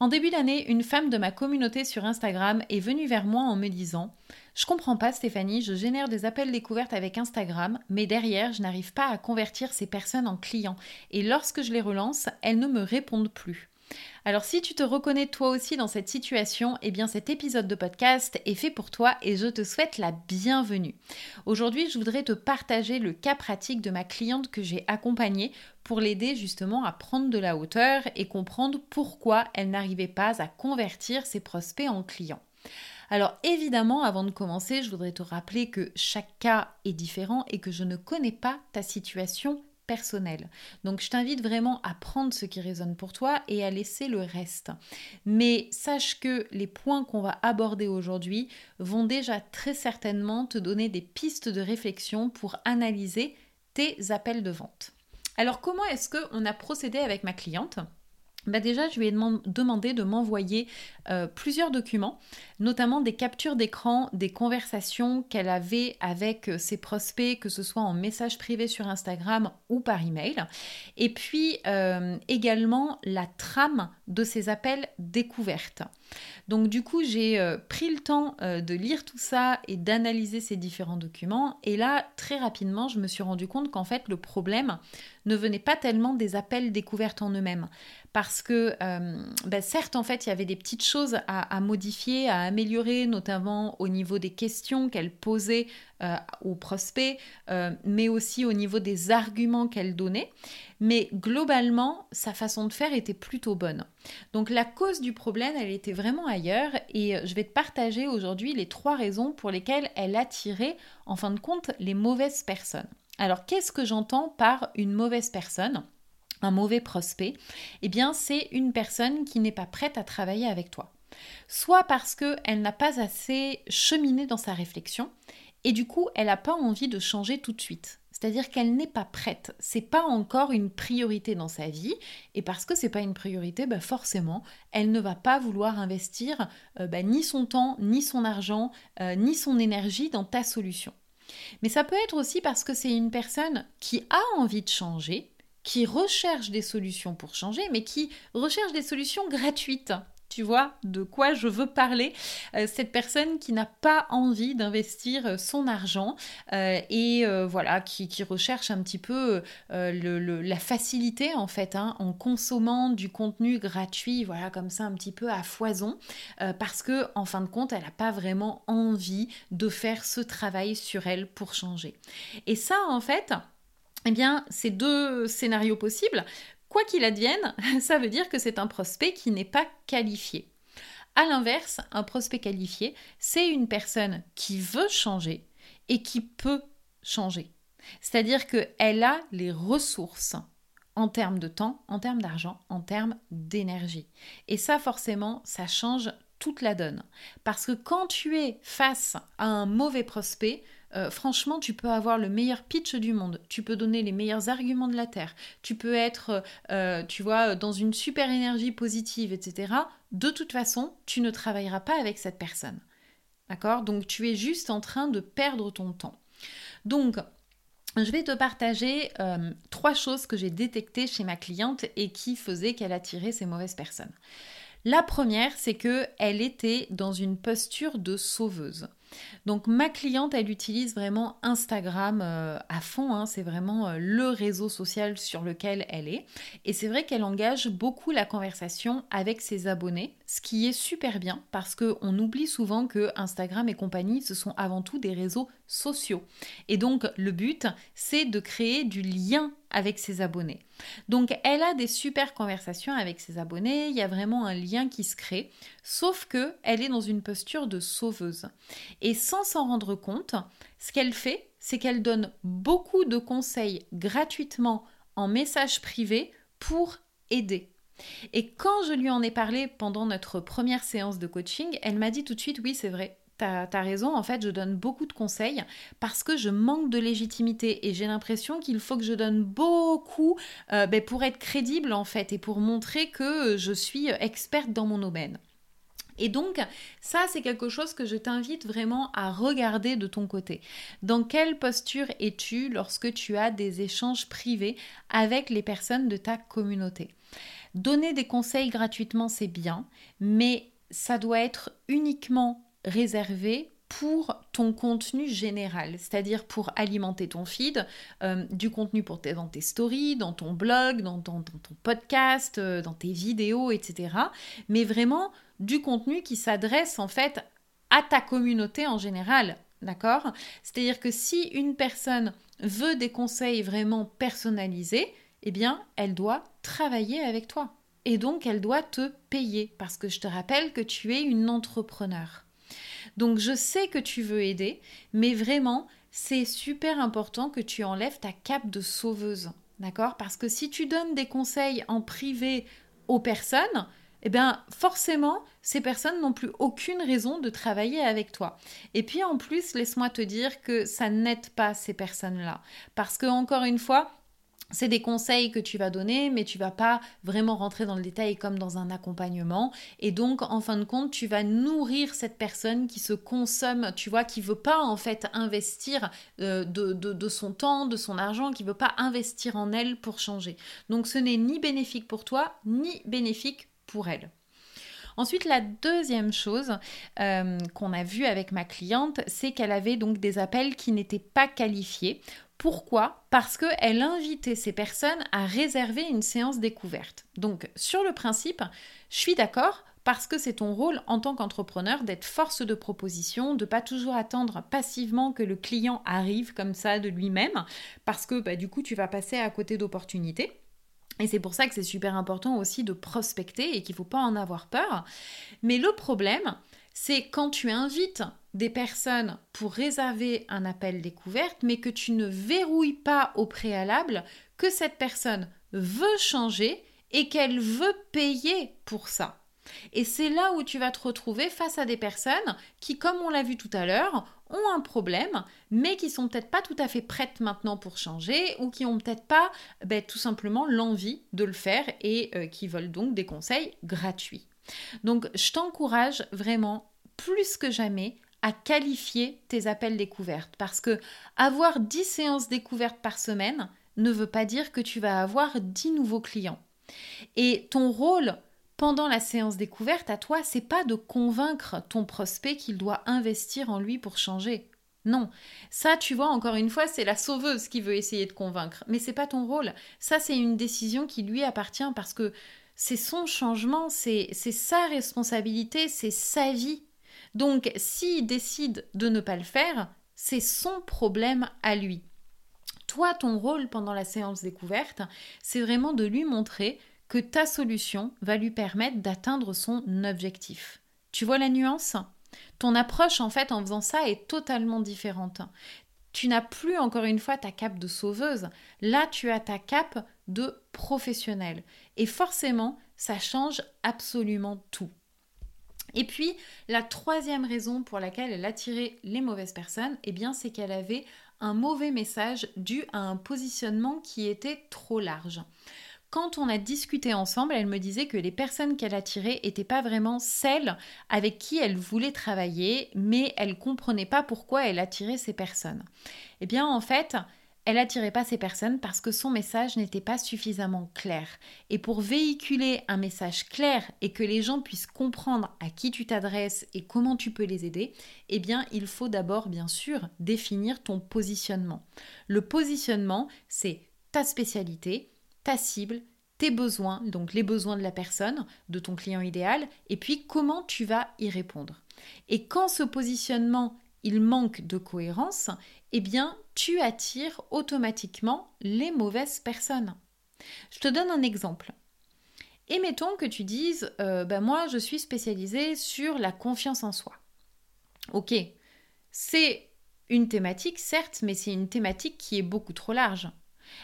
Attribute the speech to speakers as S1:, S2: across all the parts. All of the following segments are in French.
S1: En début d'année, une femme de ma communauté sur Instagram est venue vers moi en me disant Je comprends pas Stéphanie, je génère des appels découvertes avec Instagram, mais derrière, je n'arrive pas à convertir ces personnes en clients. Et lorsque je les relance, elles ne me répondent plus. Alors si tu te reconnais toi aussi dans cette situation, eh bien cet épisode de podcast est fait pour toi et je te souhaite la bienvenue. Aujourd'hui, je voudrais te partager le cas pratique de ma cliente que j'ai accompagnée pour l'aider justement à prendre de la hauteur et comprendre pourquoi elle n'arrivait pas à convertir ses prospects en clients. Alors évidemment, avant de commencer, je voudrais te rappeler que chaque cas est différent et que je ne connais pas ta situation personnel. Donc je t'invite vraiment à prendre ce qui résonne pour toi et à laisser le reste. Mais sache que les points qu'on va aborder aujourd'hui vont déjà très certainement te donner des pistes de réflexion pour analyser tes appels de vente. Alors comment est-ce qu'on a procédé avec ma cliente? Bah déjà, je lui ai demandé de m'envoyer euh, plusieurs documents, notamment des captures d'écran des conversations qu'elle avait avec euh, ses prospects, que ce soit en message privé sur Instagram ou par email, et puis euh, également la trame de ces appels découvertes. Donc du coup, j'ai pris le temps de lire tout ça et d'analyser ces différents documents, et là, très rapidement, je me suis rendu compte qu'en fait, le problème ne venait pas tellement des appels découvertes en eux-mêmes, parce que euh, ben, certes en fait il y avait des petites choses à, modifier, à améliorer, notamment au niveau des questions qu'elle posait euh, aux prospects, euh, mais aussi au niveau des arguments qu'elle donnait. Mais globalement, sa façon de faire était plutôt bonne. Donc la cause du problème, elle était vraiment ailleurs et je vais te partager aujourd'hui les trois raisons pour lesquelles elle attirait en fin de compte les mauvaises personnes. Alors qu'est-ce que j'entends par une mauvaise personne? Un mauvais prospect, eh bien c'est une personne qui n'est pas prête à travailler avec toi. Soit parce qu'elle n'a pas assez cheminé dans sa réflexion et du coup elle n'a pas envie de changer tout de suite. C'est-à-dire qu'elle n'est pas prête, c'est pas encore une priorité dans sa vie, et parce que c'est pas une priorité, bah forcément, elle ne va pas vouloir investir euh, bah, ni son temps, ni son argent, euh, ni son énergie dans ta solution. Mais ça peut être aussi parce que c'est une personne qui a envie de changer, qui recherche des solutions pour changer, mais qui recherche des solutions gratuites. Tu vois de quoi je veux parler euh, Cette personne qui n'a pas envie d'investir euh, son argent euh, et voilà, qui, recherche un petit peu la facilité en fait, hein, en consommant du contenu gratuit, voilà, comme ça un petit peu à foison, parce que en fin de compte, elle n'a pas vraiment envie de faire ce travail sur elle pour changer. Et ça, en fait, eh bien, ces deux scénarios possibles, quoi qu'il advienne, ça veut dire que c'est un prospect qui n'est pas qualifié. A l'inverse, un prospect qualifié, c'est une personne qui veut changer et qui peut changer. C'est-à-dire qu'elle a les ressources en termes de temps, en termes d'argent, en termes d'énergie. Et ça, forcément, ça change toute la donne. Parce que quand tu es face à un mauvais prospect, euh, franchement, tu peux avoir le meilleur pitch du monde, tu peux donner les meilleurs arguments de la Terre, tu peux être, euh, tu vois, dans une super énergie positive, etc. De toute façon, tu ne travailleras pas avec cette personne. D'accord? Donc, tu es juste en train de perdre ton temps. Donc, je vais te partager euh, trois choses que j'ai détectées chez ma cliente et qui faisaient qu'elle attirait ces mauvaises personnes. La première, c'est que elle était dans une posture de sauveuse. Donc ma cliente, elle utilise vraiment Instagram euh, à fond, hein. c'est vraiment euh, le réseau social sur lequel elle est. Et c'est vrai qu'elle engage beaucoup la conversation avec ses abonnés, ce qui est super bien parce qu'on oublie souvent que Instagram et compagnie, ce sont avant tout des réseaux sociaux. Et donc le but, c'est de créer du lien avec ses abonnés. Donc elle a des super conversations avec ses abonnés, il y a vraiment un lien qui se crée, sauf que elle est dans une posture de sauveuse. Et sans s'en rendre compte, ce qu'elle fait, c'est qu'elle donne beaucoup de conseils gratuitement en message privé pour aider. Et quand je lui en ai parlé pendant notre première séance de coaching, elle m'a dit tout de suite oui, c'est vrai, T'as as raison, en fait, je donne beaucoup de conseils parce que je manque de légitimité et j'ai l'impression qu'il faut que je donne beaucoup euh, ben, pour être crédible, en fait, et pour montrer que je suis experte dans mon domaine. Et donc, ça, c'est quelque chose que je t'invite vraiment à regarder de ton côté. Dans quelle posture es-tu lorsque tu as des échanges privés avec les personnes de ta communauté? Donner des conseils gratuitement, c'est bien, mais ça doit être uniquement réservé pour ton contenu général, c'est-à-dire pour alimenter ton feed, euh, du contenu pour tes, dans tes stories, dans ton blog, dans, ton podcast, euh, dans tes vidéos, etc. Mais vraiment du contenu qui s'adresse en fait à ta communauté en général, d'accord? C'est-à-dire que si une personne veut des conseils vraiment personnalisés, eh bien, elle doit travailler avec toi. Et donc, elle doit te payer, parce que je te rappelle que tu es une entrepreneur. Donc je sais que tu veux aider, mais vraiment, c'est super important que tu enlèves ta cape de sauveuse. D'accord? Parce que si tu donnes des conseils en privé aux personnes, eh bien forcément, ces personnes n'ont plus aucune raison de travailler avec toi. Et puis en plus, laisse-moi te dire que ça n'aide pas ces personnes-là. Parce que, encore une fois, c'est des conseils que tu vas donner, mais tu vas pas vraiment rentrer dans le détail comme dans un accompagnement. Et donc, en fin de compte, tu vas nourrir cette personne qui se consomme, tu vois, qui veut pas en fait investir euh, de, son temps, de son argent, qui veut pas investir en elle pour changer. Donc, ce n'est ni bénéfique pour toi, ni bénéfique pour elle. Ensuite, la deuxième chose euh, qu'on a vue avec ma cliente, c'est qu'elle avait donc des appels qui n'étaient pas qualifiés pourquoi? Parce qu'elle invitait ces personnes à réserver une séance découverte. Donc, sur le principe, je suis d'accord parce que c'est ton rôle en tant qu'entrepreneur d'être force de proposition, de pas toujours attendre passivement que le client arrive comme ça de lui-même, parce que bah, du coup tu vas passer à côté d'opportunités. Et c'est pour ça que c'est super important aussi de prospecter et qu'il ne faut pas en avoir peur. Mais le problème, c'est quand tu invites des personnes pour réserver un appel découverte, mais que tu ne verrouilles pas au préalable que cette personne veut changer et qu'elle veut payer pour ça. Et c'est là où tu vas te retrouver face à des personnes qui, comme on l'a vu tout à l'heure, ont un problème, mais qui sont peut-être pas tout à fait prêtes maintenant pour changer ou qui ont peut-être pas ben, tout simplement l'envie de le faire et euh, qui veulent donc des conseils gratuits. Donc, je t'encourage vraiment plus que jamais à qualifier tes appels découvertes parce que avoir 10 séances découvertes par semaine ne veut pas dire que tu vas avoir 10 nouveaux clients. Et ton rôle pendant la séance découverte à toi, c'est pas de convaincre ton prospect qu'il doit investir en lui pour changer. Non, ça, tu vois, encore une fois, c'est la sauveuse qui veut essayer de convaincre, mais c'est pas ton rôle. Ça, c'est une décision qui lui appartient parce que c'est son changement, c'est sa responsabilité, c'est sa vie. Donc, s'il décide de ne pas le faire, c'est son problème à lui. Toi, ton rôle pendant la séance découverte, c'est vraiment de lui montrer que ta solution va lui permettre d'atteindre son objectif. Tu vois la nuance? Ton approche, en fait, en faisant ça, est totalement différente. Tu n'as plus, encore une fois, ta cape de sauveuse. Là, tu as ta cape de professionnel. Et forcément, ça change absolument tout. Et puis, la troisième raison pour laquelle elle attirait les mauvaises personnes, eh bien, c'est qu'elle avait un mauvais message dû à un positionnement qui était trop large. Quand on a discuté ensemble, elle me disait que les personnes qu'elle attirait n'étaient pas vraiment celles avec qui elle voulait travailler, mais elle comprenait pas pourquoi elle attirait ces personnes. Eh bien, en fait, elle attirait pas ces personnes parce que son message n'était pas suffisamment clair. Et pour véhiculer un message clair et que les gens puissent comprendre à qui tu t'adresses et comment tu peux les aider, eh bien, il faut d'abord, bien sûr, définir ton positionnement. Le positionnement, c'est ta spécialité, ta cible, tes besoins, donc les besoins de la personne, de ton client idéal, et puis comment tu vas y répondre. Et quand ce positionnement il manque de cohérence, eh bien, tu attires automatiquement les mauvaises personnes. Je te donne un exemple. Et mettons que tu dises, euh, ben moi, je suis spécialisée sur la confiance en soi. Ok, c'est une thématique, certes, mais c'est une thématique qui est beaucoup trop large.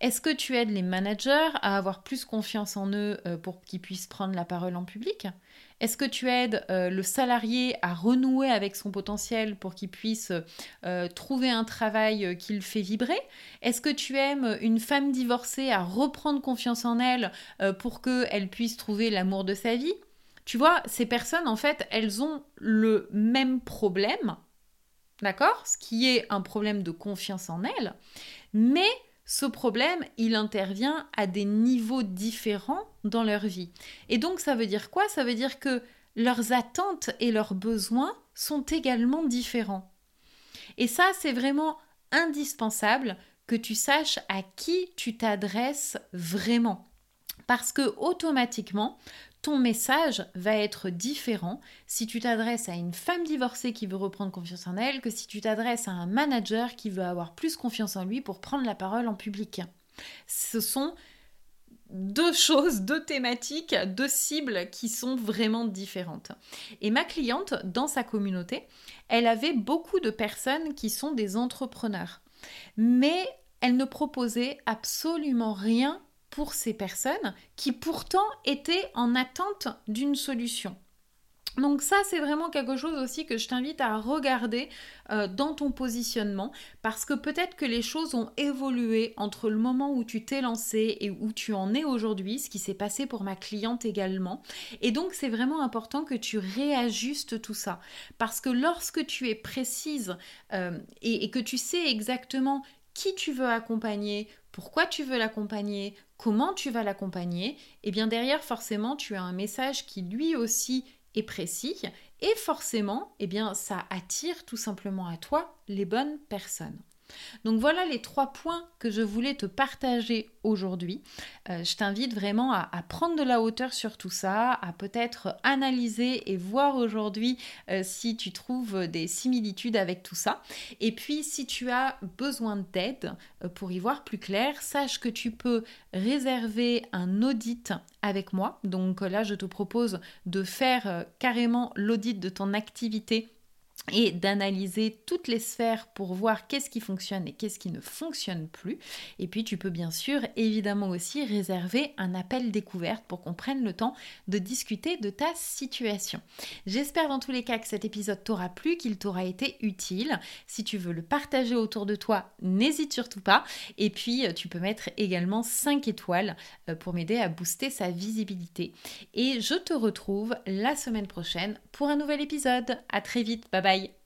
S1: Est-ce que tu aides les managers à avoir plus confiance en eux euh, pour qu'ils puissent prendre la parole en public? Est-ce que tu aides euh, le salarié à renouer avec son potentiel pour qu'il puisse euh, trouver un travail qui le fait vibrer? Est-ce que tu aimes une femme divorcée à reprendre confiance en elle pour qu'elle puisse trouver l'amour de sa vie? Tu vois, ces personnes, en fait, elles ont le même problème, d'accord? Ce qui est un problème de confiance en elles, mais ce problème, il intervient à des niveaux différents dans leur vie. Et donc ça veut dire quoi? Ça veut dire que leurs attentes et leurs besoins sont également différents. Et ça, c'est vraiment indispensable que tu saches à qui tu t'adresses vraiment. Parce que automatiquement, ton message va être différent si tu t'adresses à une femme divorcée qui veut reprendre confiance en elle que si tu t'adresses à un manager qui veut avoir plus confiance en lui pour prendre la parole en public. Ce sont deux choses, deux thématiques, deux cibles qui sont vraiment différentes. Et ma cliente, dans sa communauté, elle avait beaucoup de personnes qui sont des entrepreneurs. Mais elle ne proposait absolument rien pour ces personnes qui pourtant étaient en attente d'une solution. Donc ça, c'est vraiment quelque chose aussi que je t'invite à regarder euh, dans ton positionnement parce que peut-être que les choses ont évolué entre le moment où tu t'es lancé et où tu en es aujourd'hui, ce qui s'est passé pour ma cliente également. Et donc c'est vraiment important que tu réajustes tout ça parce que lorsque tu es précise euh, et que tu sais exactement qui tu veux accompagner, pourquoi tu veux l'accompagner, comment tu vas l'accompagner, et eh bien derrière forcément tu as un message qui lui aussi est précis et forcément eh bien ça attire tout simplement à toi les bonnes personnes. Donc voilà les trois points que je voulais te partager aujourd'hui. Euh, je t'invite vraiment à, prendre de la hauteur sur tout ça, à peut-être analyser et voir aujourd'hui euh, si tu trouves des similitudes avec tout ça. Et puis si tu as besoin d'aide euh, pour y voir plus clair, sache que tu peux réserver un audit avec moi. Donc là, je te propose de faire carrément l'audit de ton activité et d'analyser toutes les sphères pour voir qu'est-ce qui fonctionne et qu'est-ce qui ne fonctionne plus. Et puis tu peux bien sûr évidemment aussi réserver un appel découverte pour qu'on prenne le temps de discuter de ta situation. J'espère dans tous les cas que cet épisode t'aura plu, qu'il t'aura été utile. Si tu veux le partager autour de toi, n'hésite surtout pas. Et puis tu peux mettre également 5 étoiles euh, pour m'aider à booster sa visibilité. Et je te retrouve la semaine prochaine pour un nouvel épisode. À très vite, bye bye